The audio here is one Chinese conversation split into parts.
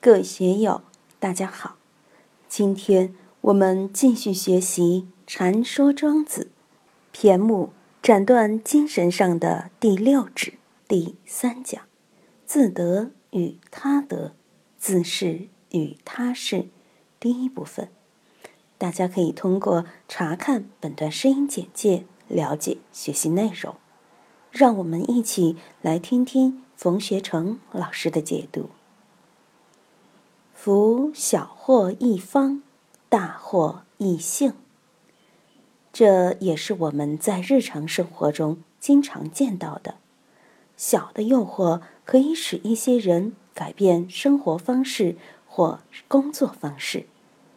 各位学友，大家好！今天我们继续学习《禅说庄子》，篇目斩断精神上的第六指第三讲：自得与他得，自是与他是。第一部分，大家可以通过查看本段声音简介了解学习内容。让我们一起来听听冯学成老师的解读。福小祸一方，大祸一幸。这也是我们在日常生活中经常见到的。小的诱惑可以使一些人改变生活方式或工作方式，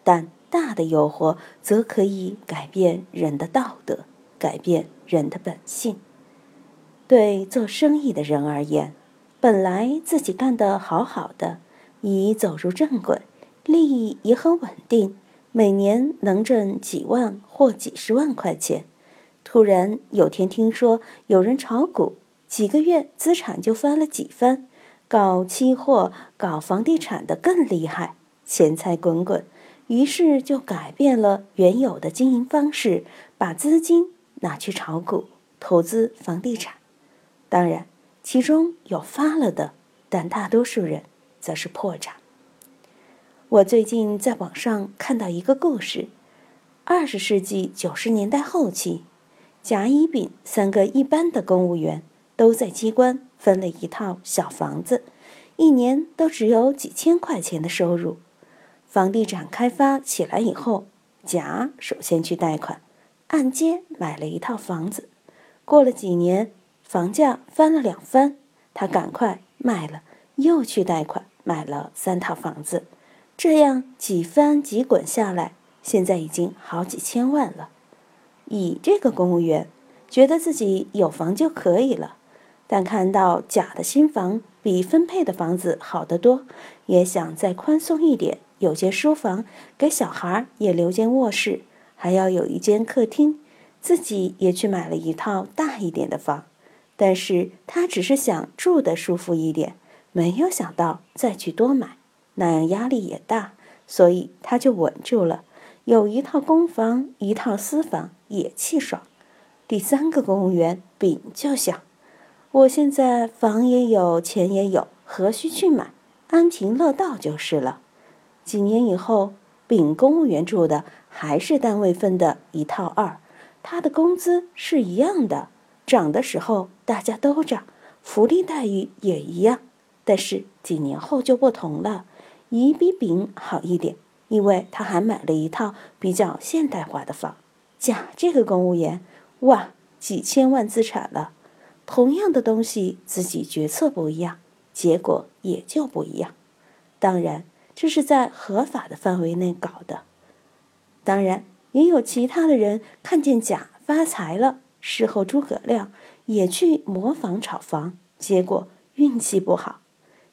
但大的诱惑则可以改变人的道德，改变人的本性。对做生意的人而言，本来自己干得好好的。已走入正轨，利益也很稳定，每年能挣几万或几十万块钱。突然有天听说有人炒股，几个月资产就翻了几番；搞期货、搞房地产的更厉害，钱财滚滚。于是就改变了原有的经营方式，把资金拿去炒股、投资房地产。当然，其中有发了的，但大多数人。则是破产。我最近在网上看到一个故事：二十世纪九十年代后期，甲、乙、丙三个一般的公务员都在机关分了一套小房子，一年都只有几千块钱的收入。房地产开发起来以后，甲首先去贷款，按揭买了一套房子。过了几年，房价翻了两番，他赶快卖了，又去贷款。买了三套房子，这样几翻几滚下来，现在已经好几千万了。乙这个公务员觉得自己有房就可以了，但看到甲的新房比分配的房子好得多，也想再宽松一点，有间书房，给小孩也留间卧室，还要有一间客厅，自己也去买了一套大一点的房。但是他只是想住的舒服一点。没有想到再去多买，那样压力也大，所以他就稳住了，有一套公房，一套私房，也气爽。第三个公务员丙就想：我现在房也有，钱也有，何须去买？安贫乐道就是了。几年以后，丙公务员住的还是单位分的一套二，他的工资是一样的，涨的时候大家都涨，福利待遇也一样。但是几年后就不同了，乙比丙好一点，因为他还买了一套比较现代化的房。甲这个公务员，哇，几千万资产了，同样的东西自己决策不一样，结果也就不一样。当然，这是在合法的范围内搞的。当然，也有其他的人看见甲发财了，事后诸葛亮也去模仿炒房，结果运气不好。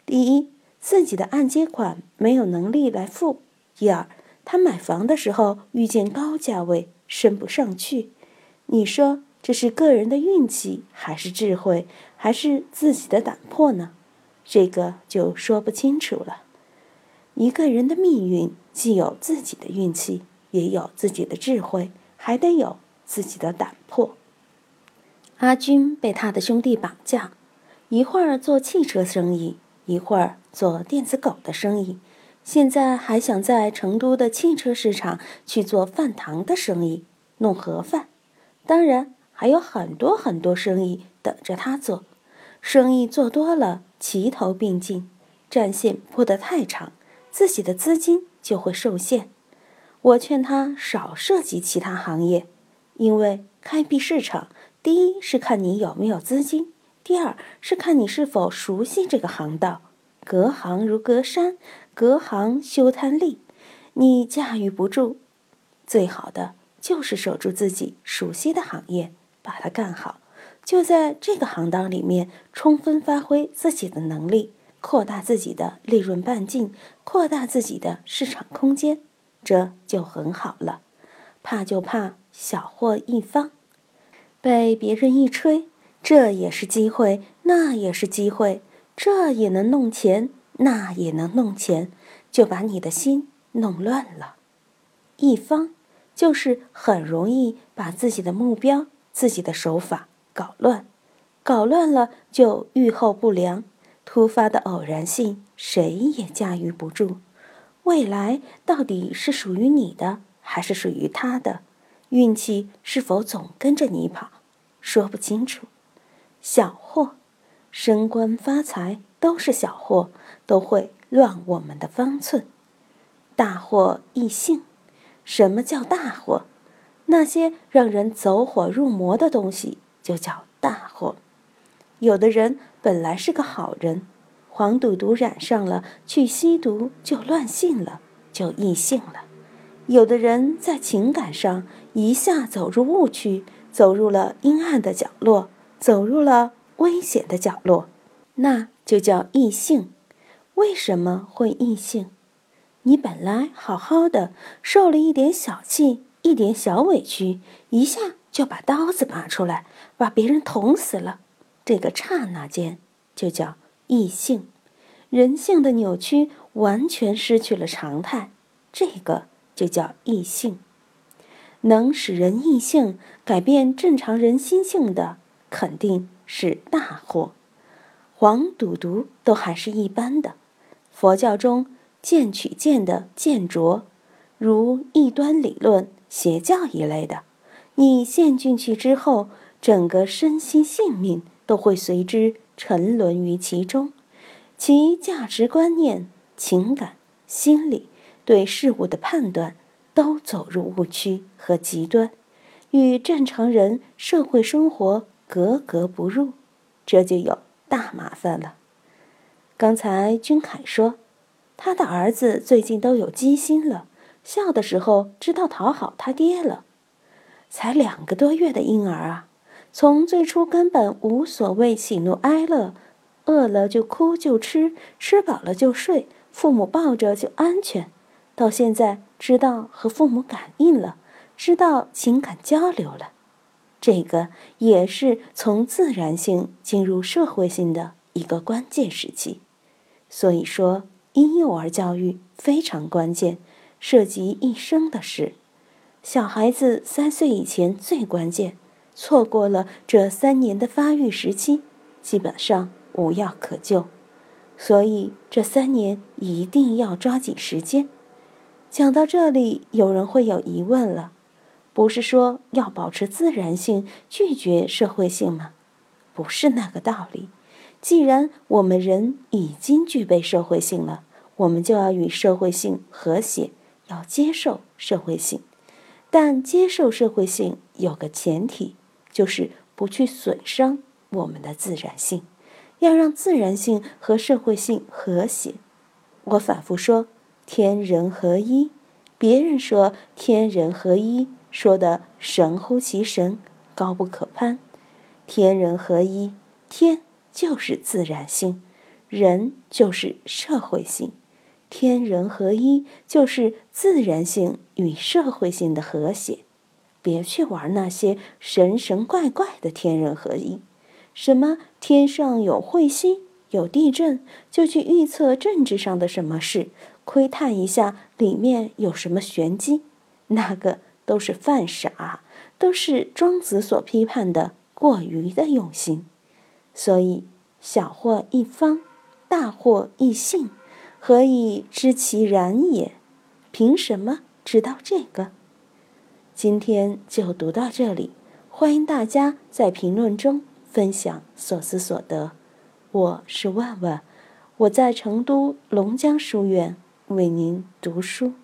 第一，自己的按揭款没有能力来付；第二，他买房的时候遇见高价位，升不上去。你说这是个人的运气，还是智慧，还是自己的胆魄呢？这个就说不清楚了。一个人的命运，既有自己的运气，也有自己的智慧，还得有自己的胆魄。阿军被他的兄弟绑架，一会儿做汽车生意。一会儿做电子狗的生意，现在还想在成都的汽车市场去做饭堂的生意，弄盒饭。当然还有很多很多生意等着他做。生意做多了，齐头并进，战线铺得太长，自己的资金就会受限。我劝他少涉及其他行业，因为开辟市场，第一是看你有没有资金。第二是看你是否熟悉这个行道，隔行如隔山，隔行休贪利。你驾驭不住，最好的就是守住自己熟悉的行业，把它干好。就在这个行当里面，充分发挥自己的能力，扩大自己的利润半径，扩大自己的市场空间，这就很好了。怕就怕小祸一方，被别人一吹。这也是机会，那也是机会，这也能弄钱，那也能弄钱，就把你的心弄乱了。一方就是很容易把自己的目标、自己的手法搞乱，搞乱了就预后不良，突发的偶然性谁也驾驭不住。未来到底是属于你的，还是属于他的？运气是否总跟着你跑，说不清楚。小祸，升官发财都是小祸，都会乱我们的方寸。大祸易性。什么叫大祸？那些让人走火入魔的东西就叫大祸。有的人本来是个好人，黄赌毒染上了，去吸毒就乱性了，就易性了。有的人在情感上一下走入误区，走入了阴暗的角落，走入了危险的角落，那就叫异性。为什么会异性？你本来好好的，受了一点小气，一点小委屈，一下就把刀子拔出来，把别人捅死了。这个刹那间就叫异性，人性的扭曲完全失去了常态。这个。就叫异性，能使人异性改变正常人心性的，肯定是大祸。黄赌毒都还是一般的，佛教中见取见的见着，如异端理论、邪教一类的，你陷进去之后，整个身心性命都会随之沉沦于其中，其价值观念、情感、心理。对事物的判断都走入误区和极端，与正常人社会生活格格不入，这就有大麻烦了。刚才君凯说，他的儿子最近都有机心了，笑的时候知道讨好他爹了。才两个多月的婴儿啊，从最初根本无所谓喜怒哀乐，饿了就哭就吃，吃饱了就睡，父母抱着就安全。到现在知道和父母感应了，知道情感交流了，这个也是从自然性进入社会性的一个关键时期。所以说，婴幼儿教育非常关键，涉及一生的事。小孩子三岁以前最关键，错过了这三年的发育时期，基本上无药可救。所以这三年一定要抓紧时间。讲到这里，有人会有疑问了：不是说要保持自然性，拒绝社会性吗？不是那个道理。既然我们人已经具备社会性了，我们就要与社会性和谐，要接受社会性。但接受社会性有个前提，就是不去损伤我们的自然性，要让自然性和社会性和谐。我反复说。天人合一，别人说天人合一，说的神乎其神，高不可攀。天人合一，天就是自然性，人就是社会性。天人合一就是自然性与社会性的和谐。别去玩那些神神怪怪的天人合一，什么天上有彗星、有地震，就去预测政治上的什么事。窥探一下里面有什么玄机，那个都是犯傻，都是庄子所批判的过于的用心。所以小祸一方，大祸一幸，何以知其然也？凭什么知道这个？今天就读到这里，欢迎大家在评论中分享所思所得。我是万万，我在成都龙江书院。为您读书。